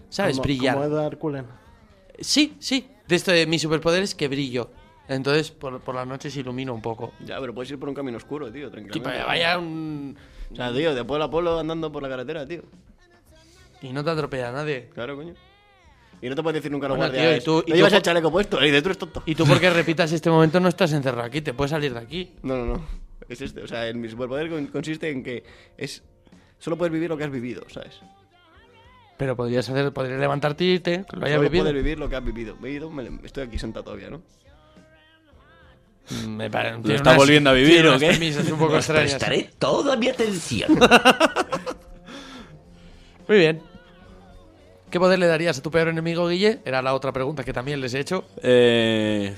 ¿Sabes? Como- Brillar. Como Edward Cullen. Sí, sí. De esto de mi superpoder es que brillo. Entonces, por, por las noches ilumino un poco. Ya, pero puedes ir por un camino oscuro, tío, tranquilamente. Tipo, vaya un... O sea, tío, de pueblo a pueblo andando por la carretera, tío. Y no te atropella nadie. Claro, coño. Y no te puedes decir nunca a los Bueno, tío, guardias. y tú- y no tú llevas por- el chaleco puesto. Y de tú eres tonto. Y tú, porque repitas este momento, no estás encerrado aquí. Te puedes salir de aquí. No, no, no. Es este. O sea, el, mi superpoder con- consiste en que es. Solo puedes vivir lo que has vivido, ¿sabes? Pero podrías hacer, podrías levantarte y irte, lo hayas Solo vivido. puedes vivir lo que has vivido. Vivido, me- estoy aquí sentado todavía, ¿no? Mm, Me pare- ¿Lo está unas- volviendo a vivir o qué? un poco prestaré toda mi atención. Muy bien. ¿Qué poder le darías a tu peor enemigo, Guille? Era la otra pregunta que también les he hecho. Eh,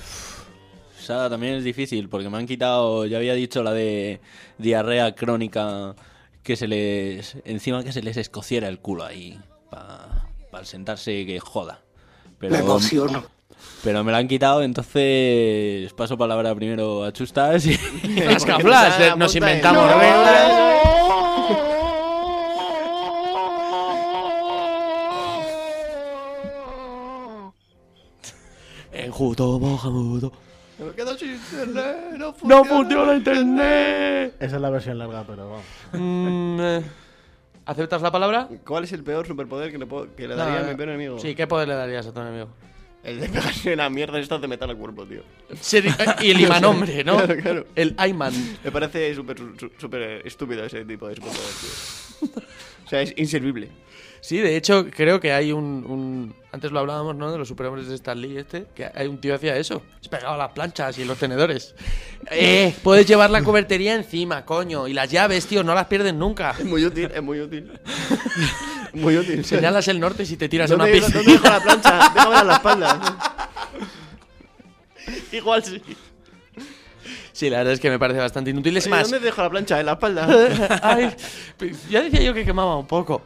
esa también es difícil porque me han quitado, ya había dicho la de diarrea crónica que se les encima que se les escociera el culo ahí para sentarse que joda. Pero, Me emociono. Pero me la han quitado, entonces paso palabra primero a Chustas y Flash, eh, nos inventamos reglas. Me quedo sin internet, no ¡No funciona internet! Esa es la versión larga, pero vamos. Mm, eh, ¿Aceptas la palabra? ¿Cuál es el peor superpoder que le, puedo- que le daría No, a mi peor enemigo? Sí, ¿qué poder le darías a tu enemigo? El de pegarse una mierda estas de metal al cuerpo, tío. Seri- y el imanombre, ¿no? Claro, claro. El Ayman. Me parece súper su- súper estúpido ese tipo de superpoder, tío. O sea, es inservible. Sí, de hecho, creo que hay un, un- Antes lo hablábamos, ¿no? De los superhombres de Stan Lee este. Que hay un tío que hacía eso. Se pegaba las planchas y los tenedores. ¡Eh! Puedes llevar la cubertería encima, coño. Y las llaves, tío, no las pierdes nunca. Es muy útil, es muy útil. muy útil. Señalas el norte si te tiras a una ¿Dónde, piscina. ¿Dónde dejo la plancha? Déjame a la espalda. Igual sí. Sí, la verdad es que me parece bastante inútil. Es más, ¿Dónde dejo la plancha? En la espalda. Ay, ya decía yo que quemaba un poco.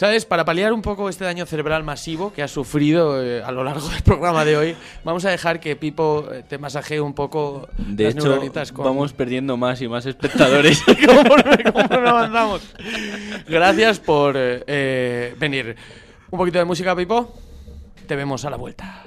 ¿Sabes? Para paliar un poco este daño cerebral masivo que has sufrido eh, a lo largo del programa de hoy, vamos a dejar que Pipo eh, te masajee un poco de las hecho neuronitas con... vamos perdiendo más y más espectadores. conforme, conforme avanzamos. Gracias por eh, venir. Un poquito de música, Pipo. Te vemos a la vuelta.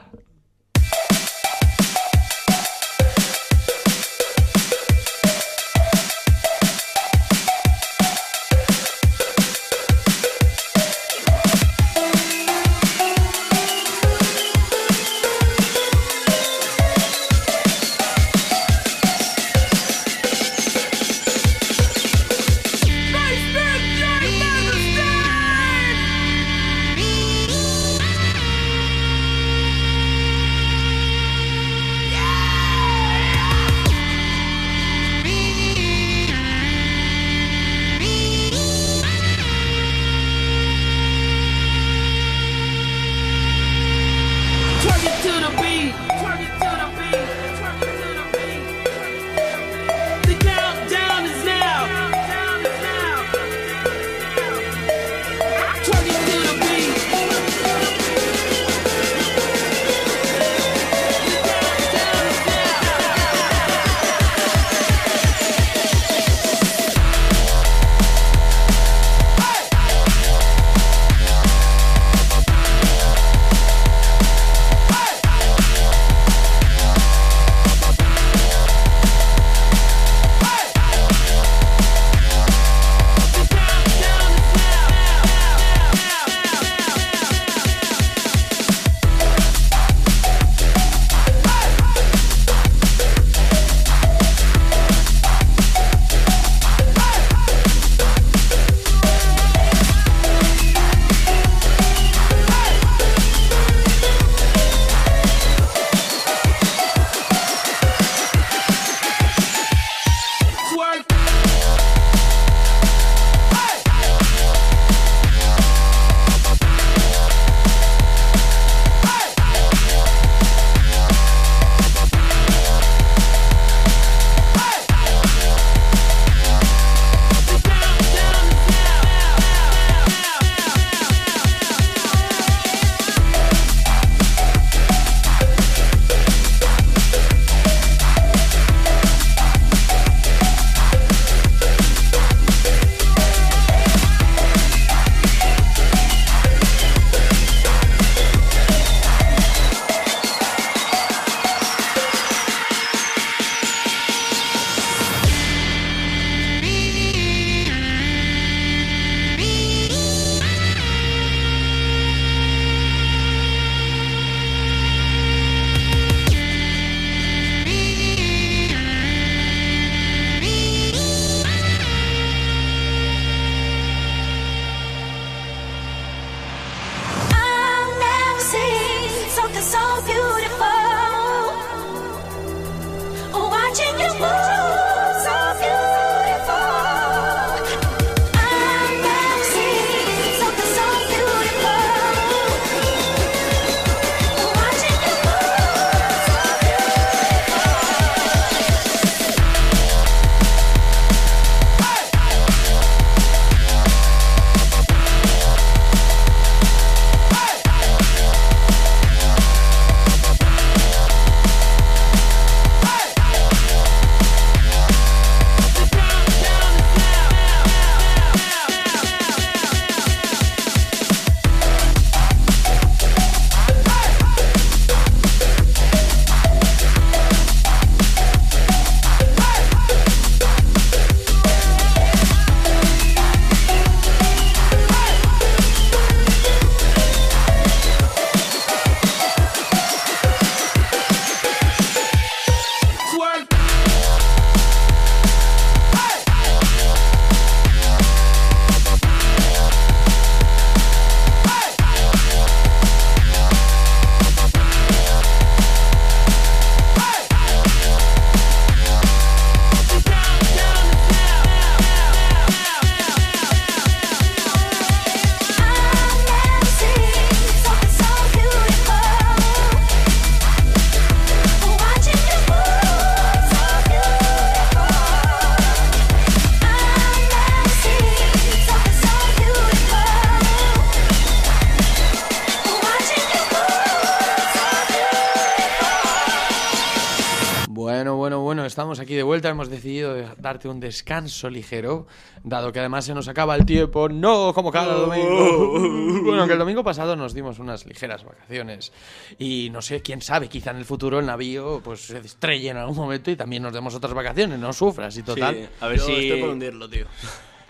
Estamos aquí de vuelta. Hemos decidido de- darte un descanso ligero, dado que además se nos acaba el tiempo. No, como cada domingo. Bueno, que el domingo pasado nos dimos unas ligeras vacaciones. Y no sé, quién sabe, quizá en el futuro el navío pues se estrelle en algún momento y también nos demos otras vacaciones. No sufras y total. Sí, a ver Yo si. estoy por hundirlo, tío.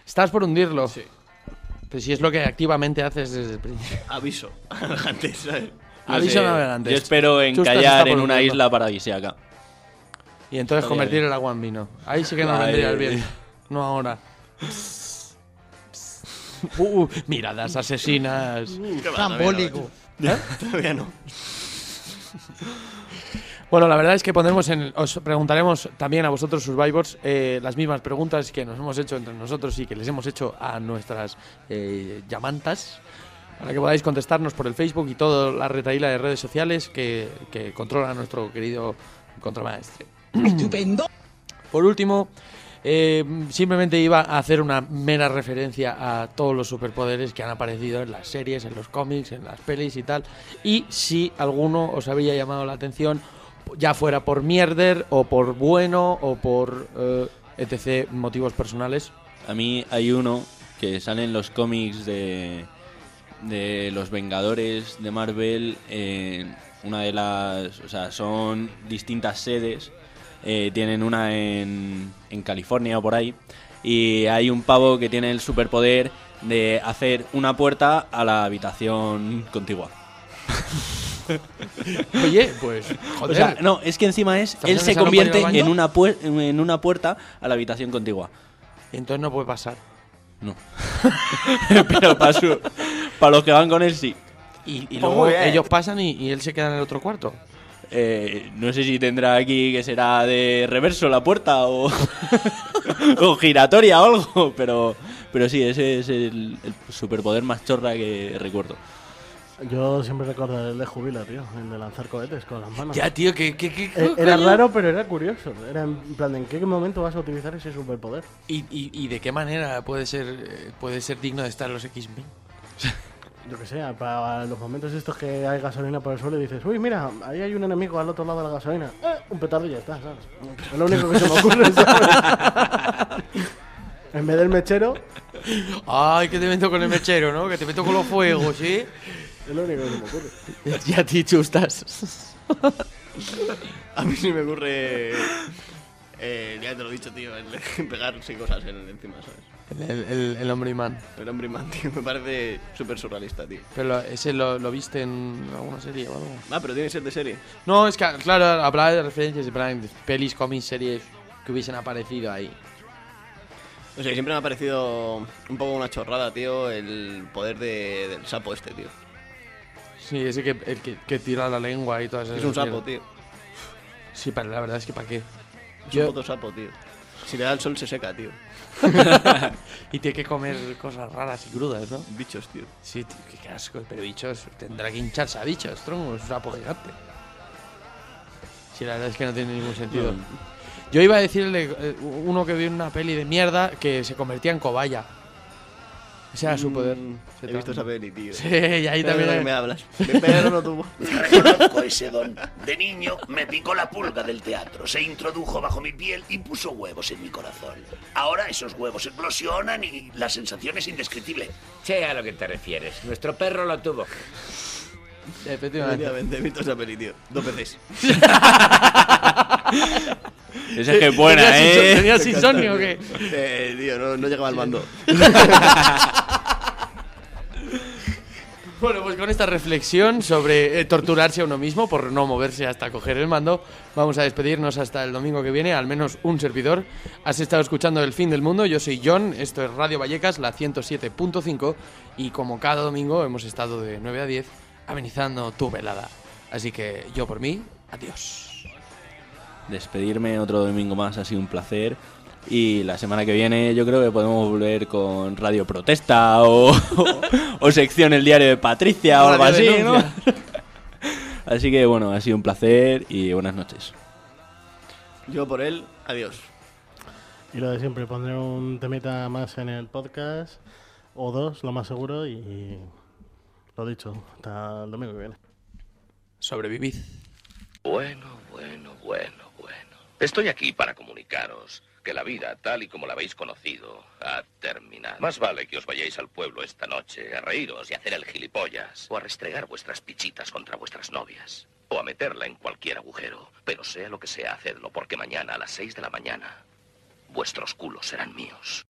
¿Estás por hundirlo? Sí. Pues si es lo que activamente haces desde el principio. Aviso. Antes, ¿sabes? No Aviso sé. Yo espero encallar en una isla paradisíaca. Y entonces convertir bien. el agua en vino. Ahí sí que nos vendría el bien. No ahora. Uh, miradas asesinas. No, Trambólico. ¿Eh? Todavía no. Bueno, la verdad es que pondremos en, os preguntaremos también a vosotros, Survivors, eh, las mismas preguntas que nos hemos hecho entre nosotros y que les hemos hecho a nuestras eh, llamantas, para que podáis contestarnos por el Facebook y toda la retaíla de redes sociales que, que controla nuestro querido contramaestre. Estupendo. Por último, eh, simplemente iba a hacer una mera referencia a todos los superpoderes que han aparecido en las series, en los cómics, en las pelis y tal. Y si alguno os había llamado la atención, ya fuera por mierder o por bueno o por eh, etc. motivos personales. A mí hay uno que sale en los cómics de, de los Vengadores de Marvel. eh, una de las. O sea, son distintas sedes. Eh, tienen una en, en California o por ahí. Y hay un pavo que tiene el superpoder de hacer una puerta a la habitación contigua. Oye, pues, joder. O sea, no, es que encima es. ¿Estás Él se convierte en una, en una puerta a la habitación contigua. Y entonces no puede pasar. No. Pero para, su- para los que van con él sí. Y, y luego ellos pasan y, y él se queda en el otro cuarto. Eh, no sé si tendrá aquí que será de reverso la puerta o, o giratoria o algo, pero, pero sí, ese es el, el superpoder más chorra que recuerdo. Yo siempre recuerdo el de Jubila, tío, el de lanzar cohetes con las manos. Ya, tío, que... Eh, Era raro, pero era curioso. Era en plan, ¿en qué momento vas a utilizar ese superpoder? ¿Y, y, y de qué manera puede ser, eh, puede ser digno de estar en los X-Men? Yo que sé, para los momentos estos que hay gasolina por el suelo y dices, uy, mira, ahí hay un enemigo al otro lado de la gasolina. Eh, un petardo y ya está, ¿sabes? Es lo único que se me ocurre, ¿sabes? en vez del mechero, Ay, que te meto con el mechero, ¿no? Que te meto con los fuegos, ¿sí? es lo único que se me ocurre. y a ti, chustas. A mí sí me ocurre. Eh, ya te lo he dicho, tío, el de pegarse cosas en, encima, ¿sabes? El, el, el hombre imán. El hombre imán, tío, me parece súper surrealista, tío. Pero lo- ese lo, lo viste en alguna serie o algo. Ah, pero tiene que ser de serie. No, es que, claro, hablaba de referencias de pelis, cómics, series que hubiesen aparecido ahí. O sea, siempre me ha parecido un poco una chorrada, tío, el poder de- del sapo este, tío. Sí, ese que, el que, que tira la lengua y todas esas Es un sapo, tío. Sí, pero la verdad es que ¿para qué? Es Yo- un puto sapo, tío. Si le da el sol se seca, tío. y tiene que comer cosas raras y crudas, ¿no? Bichos, tío. Sí, tío, qué asco. Pero bichos, tendrá que hincharse a bichos, tronco. Es un sapo gigante. Sí, la verdad es que no tiene ningún sentido. Yo iba a decirle eh, uno que vio en una peli de mierda que se convertía en cobaya. Ese era su poder. Mm, He visto esa peli, tío. Sí, y ahí también. de hay- me hablas. Mi perro no tuvo. Reconozco ese don. De niño me picó la pulga del teatro, se introdujo bajo mi piel y puso huevos en mi corazón. Ahora esos huevos eclosionan y la sensación es indescriptible. Sé a lo que te refieres. Nuestro perro lo tuvo. Efectivamente. He visto esa peli, tío. Dos veces. Esa es que es buena, ¿Tenías ¿eh? ¿Tenías insomnio o qué? Eh, tío, no, no llegaba al mando. Bueno, pues con esta reflexión sobre eh, torturarse a uno mismo por no moverse hasta coger el mando, vamos a despedirnos hasta el domingo que viene, al menos un servidor. Has estado escuchando El Fin del Mundo, yo soy John, esto es Radio Vallecas, la 107.5, y como cada domingo hemos estado de 9 a 10 amenizando tu velada. Así que yo por mí, adiós. Despedirme otro domingo más ha sido un placer. Y la semana que viene yo creo que podemos volver con Radio Protesta o, o sección El Diario de Patricia o algo así, ¿no? Así que bueno, ha sido un placer y buenas noches. Yo por él, adiós. Y lo de siempre, pondré un temita más en el podcast, o dos, lo más seguro, y, y lo dicho, hasta el domingo que viene. Sobrevivid. Bueno, bueno, bueno, bueno. Estoy aquí para comunicaros que la vida, tal y como la habéis conocido, ha terminado. Más vale que os vayáis al pueblo esta noche a reíros y a hacer el gilipollas, o a restregar vuestras pichitas contra vuestras novias, o a meterla en cualquier agujero. Pero sea lo que sea, hacedlo, porque mañana a las seis de la mañana, vuestros culos serán míos.